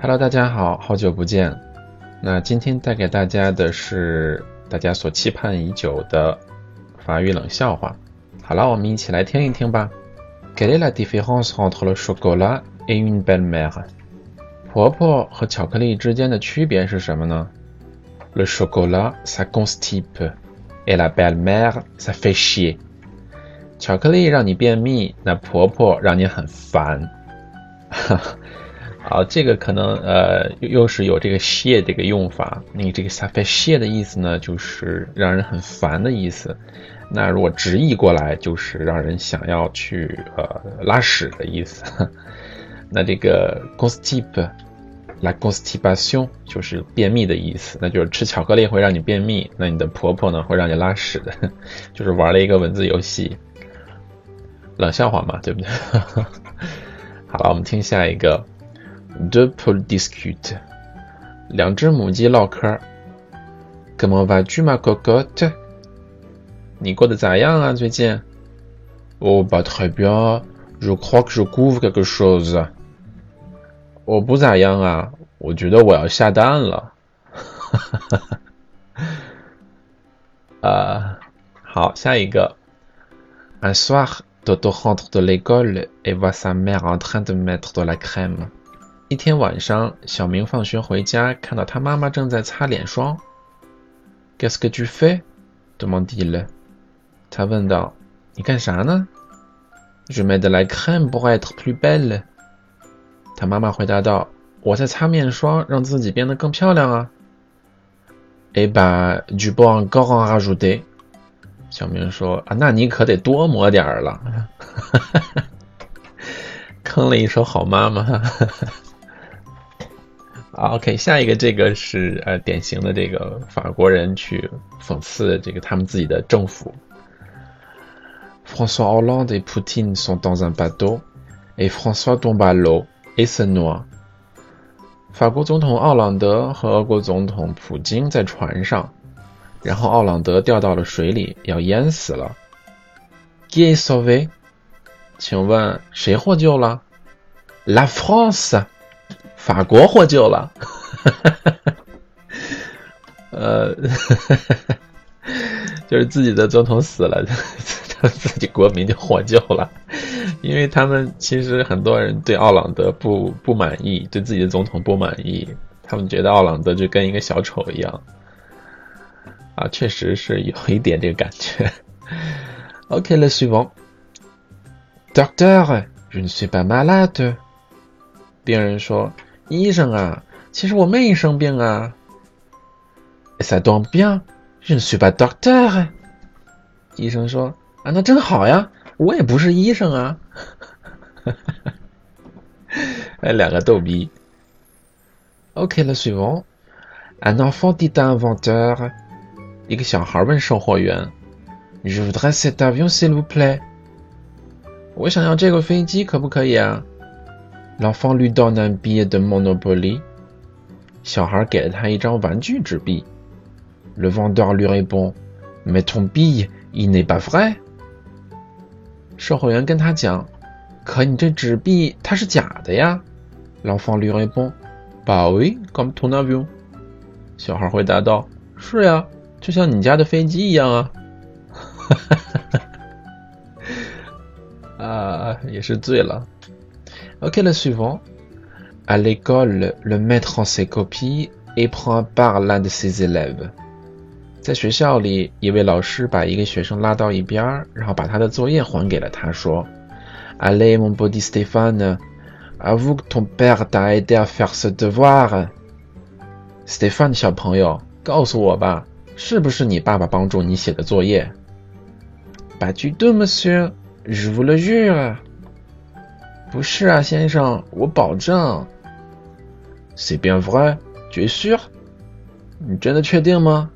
Hello，大家好，好久不见。那今天带给大家的是大家所期盼已久的法语冷笑话。好了，我们一起来听一听吧。Quelle est la différence entre le chocolat et une belle-mère？婆婆和巧克力之间的区别是什么呢？Le chocolat ça constipe，et la belle-mère ça fait chier。巧克力让你便秘，那婆婆让你很烦。哈哈。好，这个可能呃又又是有这个谢这个用法。你这个 s a f 谢的意思呢，就是让人很烦的意思。那如果直译过来，就是让人想要去呃拉屎的意思。那这个 constip La constipation 就是便秘的意思。那就是吃巧克力会让你便秘，那你的婆婆呢会让你拉屎的，就是玩了一个文字游戏，冷笑话嘛，对不对？好了，我们听下一个。，de p o u l e discute，两只母鸡唠嗑。Comment vas-tu ma cocotte? 你过得咋样啊？最近？Oh, pas très bien. Je crois que je couvre quelque chose. 我不咋样啊，我觉得我要下蛋了。哈哈哈哈啊，好，下一个。Un soir, Toto rentre de l'école et voit sa mère en train de mettre de la crème. 一天晚上，小明放学回家，看到他妈妈正在擦脸霜。Qu'est-ce que tu fais? demande il. 他问道：“你干啥呢？”Je mets de la crème pour être plus belle. 他妈妈回答道：“我在擦面霜，让自己变得更漂亮啊。”Eh ben, tu peux encore en rajouter. 小明说：“啊，那你可得多抹点儿了。”坑了一手好妈妈。OK，下一个这个是呃典型的这个法国人去讽刺这个他们自己的政府。François Hollande et Poutine sont dans un bateau et François tombe à l'eau et se noie。法国总统奥朗德和俄国总统普京在船上，然后奥朗德掉到了水里，要淹死了。Qui est sauvé？请问谁获救了？La France。法国获救了哈哈哈哈，呃，就是自己的总统死了，他自己国民就获救了，因为他们其实很多人对奥朗德不不满意，对自己的总统不满意，他们觉得奥朗德就跟一个小丑一样，啊，确实是有一点这个感觉。OK，le suivant，Docteur，je ne suis pas malade。病人说。医生啊，其实我没生病啊。Ça tombe bien, je ne suis pas docteur。医生说啊，那真好呀，我也不是医生啊。哎，两个逗逼。OK, le suivant. Un enfant dit à un vendeur，一个小孩问售货员，Je voudrais cet avion s'il vous plaît。我想要这个飞机，可不可以啊？L'enfant lui donne un billet de Monopoly. 小孩给了他一张玩具纸币。Le vendeur lui répond, mais ton billet, il n'est pas vrai. 售货员跟他讲，可你这纸币它是假的呀。L'enfant lui répond, bah oui, comme ton avion. 小孩回答道，是呀，就像你家的飞机一样啊。啊，也是醉了。Ok, le suivant. À l'école, le maître en ses copies et prend par l'un de ses élèves. 在学校里，一位老师把一个学生拉到一边，然后把他的作业还给了他，说：“Allez, mon petit Stéphane, Avoue que ton père t'a aidé à faire ce devoir. Stéphane 小朋友，告诉我吧，是不是你爸爸帮助你写的作业？Pas du tout, monsieur. Je vous le jure. 不是啊，先生，我保证。C'est bien vrai. Tu es sûr? 你真的确定吗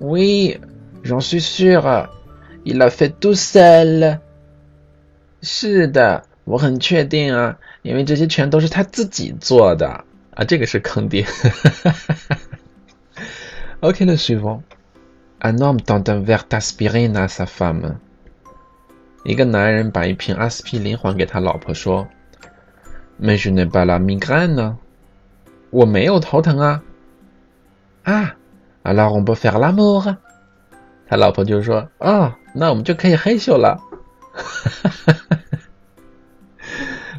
？Oui, j'en suis sûr. Il a fait tout seul. 是的，我很确定啊，因为这些全都是他自己做的啊，这个是坑爹。OK, le suivant. Un homme donne un verre d'aspirine à sa femme. 一个男人把一瓶阿司匹林还给他老婆，说：“Mais je n'ai pas la migraine. 我没有头疼啊。”Ah, Alors on peut faire l'amour. 他老婆就说：“啊，那我们就可以嘿咻了。”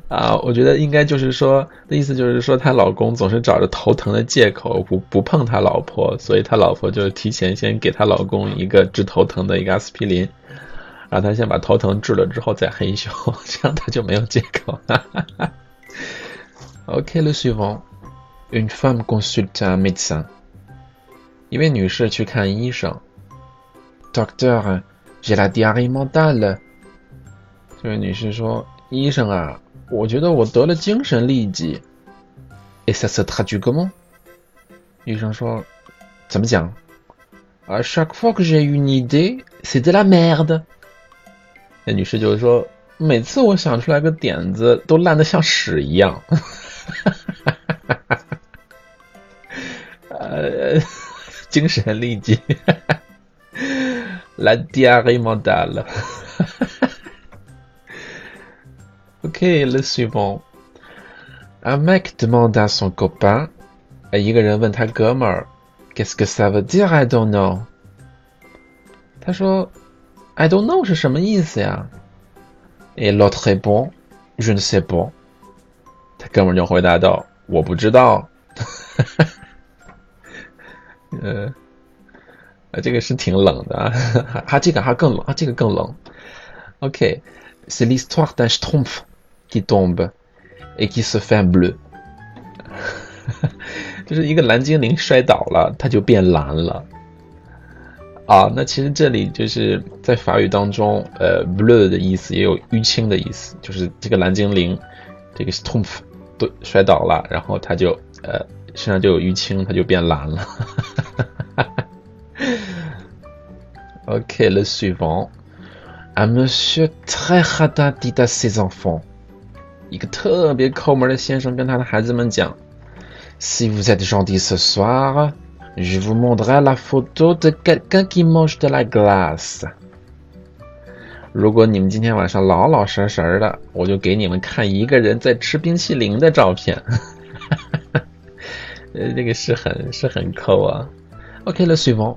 啊，我觉得应该就是说的意思就是说，她老公总是找着头疼的借口不不碰他老婆，所以他老婆就提前先给她老公一个治头疼的一个阿司匹林，让他先把头疼治了之后再嘿咻，这样他就没有借口。OK，le suivant，une femme consulte un médecin，一位女士去看医生，Docteur，j'ai la diarrhée mentale。这位女士说：“医生啊。”我觉得我得了精神痢疾。Et ça se traduit comment？医生说，怎么讲？À chaque fois que j'ai une idée, c'est de la merde。那女士就是说，每次我想出来个点子，都烂得像屎一样。精神痢疾。La diarrhée mentale。Ok, le suivant. Un mec demande à son copain, Qu'est-ce que ça veut dire I don't know? 他说，I don't know 是什么意思呀？Et l'autre répond, Je ne sais pas. 他哥们就回答道，我不知道。 呃，啊，这个是挺冷的啊，还这个还更冷啊，这个更冷。OK, c'est l'histoire d'un schtroumpf qui tombe et qui se fait bleu，就是一个蓝精灵摔倒了，它就变蓝了。啊，那其实这里就是在法语当中，呃，blue 的意思也有淤青的意思，就是这个蓝精灵，这个 stump 都摔倒了，然后它就呃身上就有淤青，它就变蓝了。OK，le suivant，un monsieur très radin dit à ses enfants。一个特别抠门的先生跟他的孩子们讲：“Si vous êtes gentil ce soir, je vous montrerai la photo de quelqu'un qui mange de la glace。”如果你们今天晚上老老实实的，我就给你们看一个人在吃冰淇淋的照片。呃，这个是很是很抠啊。OK，le suivant。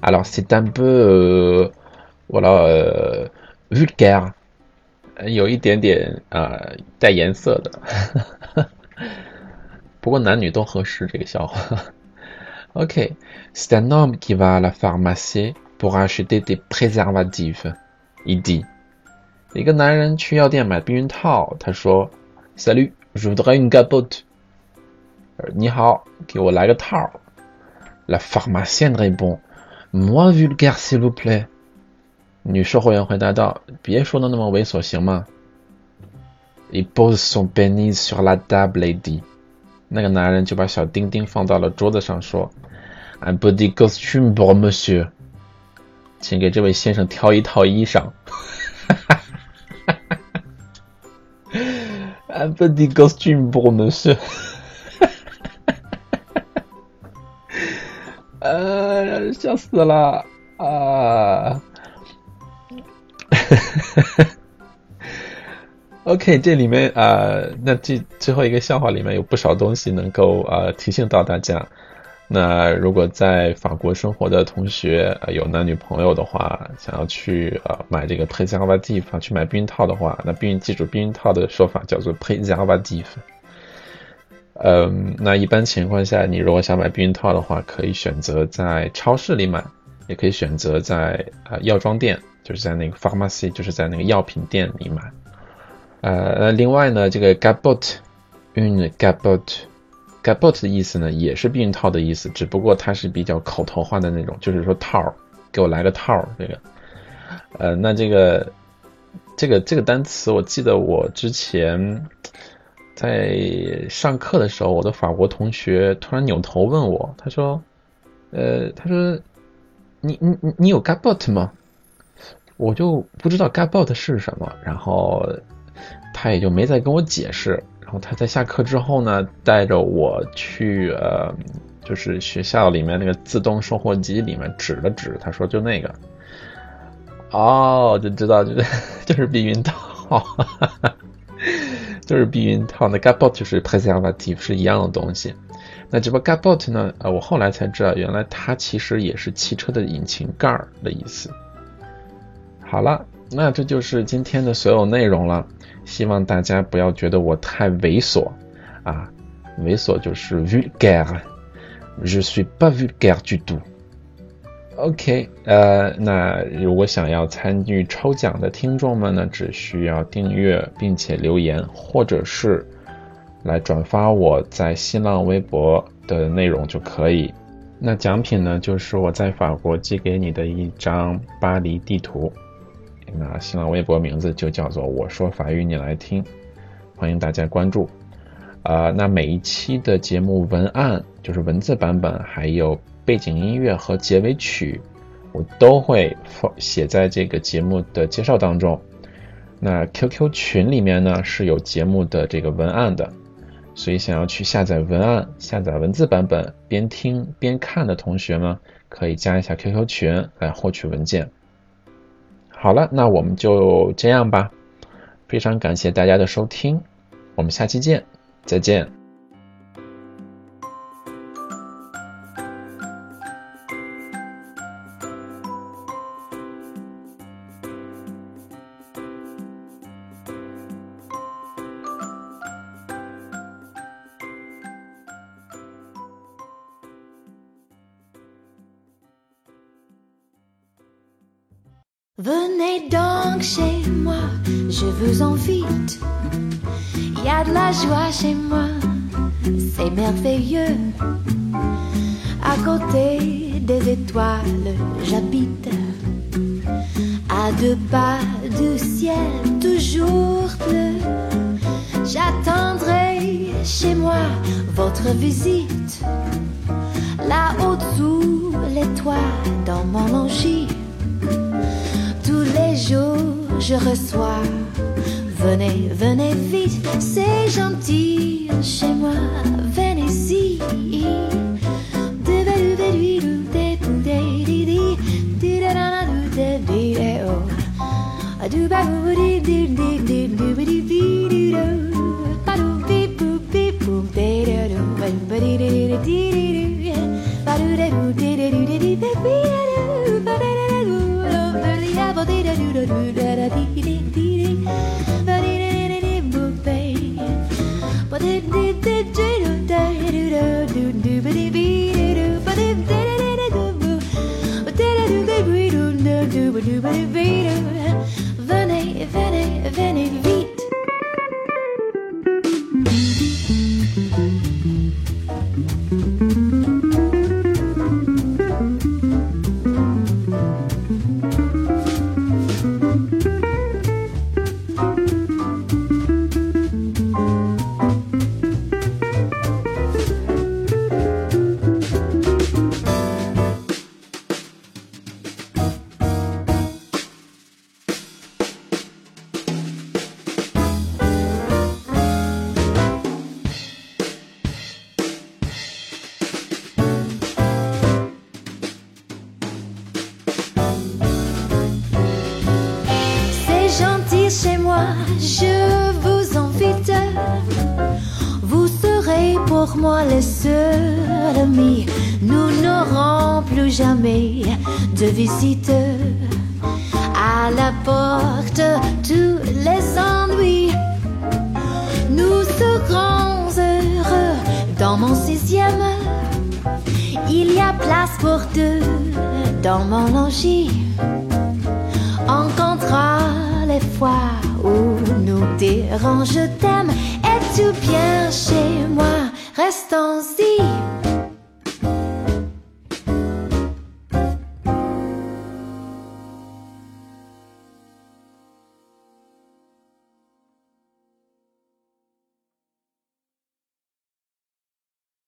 Alors c'est un peu, voilà, vulgaire，有一点点啊带颜色的。不过男女都合适这个笑话。OK, c'est un homme qui va à la pharmacie pour acheter des préservatifs. Il dit 一个男人去药店买避孕套，他说：“Salut, je voudrais une capote。”你好，给我来个套。La pharmacienne répond Moins vulgaire, s'il vous plaît. 女售货员回答道：“别说的那么猥琐，行吗？” Il pose son pénis sur la table et dit 那个男人就把小丁丁放到了桌子上，说：“Un petit costume pour monsieur，请给这位先生挑一套衣裳。”Un petit costume pour monsieur， 呃，笑死了啊！OK，这里面啊，那这最后一个笑话里面有不少东西能够啊提醒到大家。那如果在法国生活的同学有男女朋友的话，想要去呃买这个 preservative 去买避孕套的话，那避孕记住避孕套的说法叫做 preservative。嗯，那一般情况下，你如果想买避孕套的话，可以选择在超市里买，也可以选择在啊药妆店，就是在那个 pharmacy，就是在那个药品店里买。呃，另外呢，这个 gabot，嗯，gabot，gabot 的意思呢，也是避孕套的意思，只不过它是比较口头化的那种，就是说套儿，给我来个套儿，这个。呃，那这个，这个这个单词，我记得我之前在上课的时候，我的法国同学突然扭头问我，他说，呃，他说，你你你你有 gabot 吗？我就不知道 gabot 是什么，然后。他也就没再跟我解释，然后他在下课之后呢，带着我去呃，就是学校里面那个自动售货机里面指了指，他说就那个，哦，就知道就是 就是避孕套，就是避孕套。那 gabot 就是 preservative 是一样的东西。那这个 gabot 呢，呃，我后来才知道，原来它其实也是汽车的引擎盖儿的意思。好了，那这就是今天的所有内容了。希望大家不要觉得我太猥琐啊，猥琐就是 vulgaire，je suis pas vulgaire du tout。OK，呃，那如果想要参与抽奖的听众们呢，只需要订阅并且留言，或者是来转发我在新浪微博的内容就可以。那奖品呢，就是我在法国寄给你的一张巴黎地图。那新浪微博名字就叫做“我说法语你来听”，欢迎大家关注。啊，那每一期的节目文案就是文字版本，还有背景音乐和结尾曲，我都会放写在这个节目的介绍当中。那 QQ 群里面呢是有节目的这个文案的，所以想要去下载文案、下载文字版本，边听边看的同学呢，可以加一下 QQ 群来获取文件。好了，那我们就这样吧。非常感谢大家的收听，我们下期见，再见。Venez donc chez moi, je vous invite. Il y a de la joie chez moi, c'est merveilleux. À côté des étoiles, j'habite. À deux pas du ciel, toujours bleu. J'attendrai chez moi votre visite. Là-haut sous les toits, dans mon logis je reçois. Venez, venez vite, c'est gentil chez moi, venez-y. Venez, venez, venez je vous invite. Vous serez pour moi les seuls amis. Nous n'aurons plus jamais de visite. À la porte, tous les ennuis. Nous serons heureux dans mon sixième. Il y a place pour deux dans mon logis. On comptera les fois où nous dérange, je t'aime. Es-tu bien chez moi? Restons-y.